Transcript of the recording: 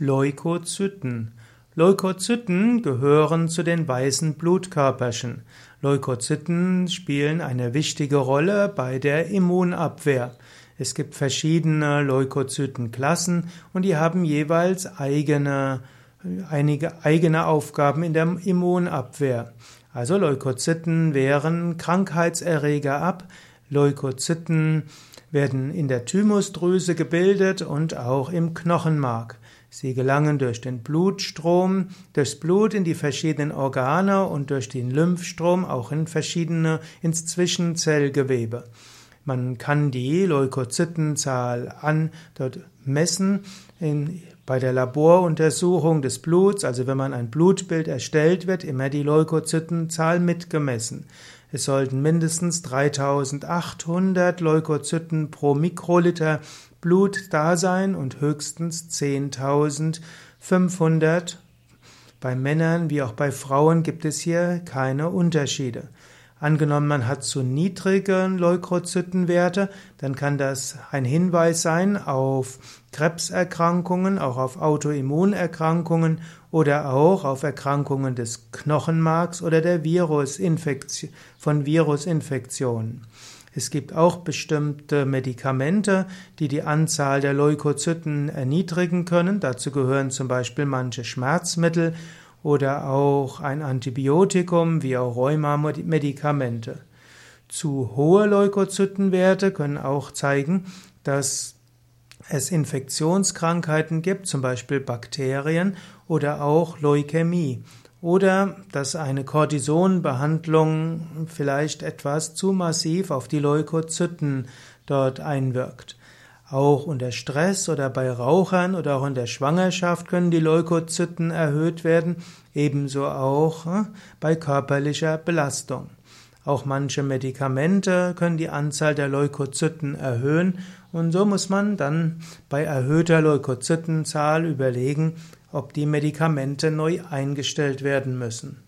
Leukozyten. Leukozyten gehören zu den weißen Blutkörperchen. Leukozyten spielen eine wichtige Rolle bei der Immunabwehr. Es gibt verschiedene Leukozytenklassen und die haben jeweils eigene, einige eigene Aufgaben in der Immunabwehr. Also Leukozyten wehren Krankheitserreger ab. Leukozyten werden in der Thymusdrüse gebildet und auch im Knochenmark. Sie gelangen durch den Blutstrom, durchs Blut in die verschiedenen Organe und durch den Lymphstrom auch in verschiedene, ins Zwischenzellgewebe. Man kann die Leukozytenzahl an dort messen in, bei der Laboruntersuchung des Bluts, also wenn man ein Blutbild erstellt, wird immer die Leukozytenzahl mitgemessen. Es sollten mindestens 3800 Leukozyten pro Mikroliter Blut da sein und höchstens 10.500. Bei Männern wie auch bei Frauen gibt es hier keine Unterschiede. Angenommen, man hat zu niedrige Leukozytenwerte, dann kann das ein Hinweis sein auf Krebserkrankungen, auch auf Autoimmunerkrankungen oder auch auf Erkrankungen des Knochenmarks oder der Virusinfektion, von Virusinfektionen. Es gibt auch bestimmte Medikamente, die die Anzahl der Leukozyten erniedrigen können. Dazu gehören zum Beispiel manche Schmerzmittel oder auch ein Antibiotikum wie auch Rheumamedikamente. Zu hohe Leukozytenwerte können auch zeigen, dass es Infektionskrankheiten gibt, zum Beispiel Bakterien oder auch Leukämie oder dass eine Cortisonbehandlung vielleicht etwas zu massiv auf die Leukozyten dort einwirkt. Auch unter Stress oder bei Rauchern oder auch in der Schwangerschaft können die Leukozyten erhöht werden, ebenso auch äh, bei körperlicher Belastung. Auch manche Medikamente können die Anzahl der Leukozyten erhöhen und so muss man dann bei erhöhter Leukozytenzahl überlegen, ob die Medikamente neu eingestellt werden müssen.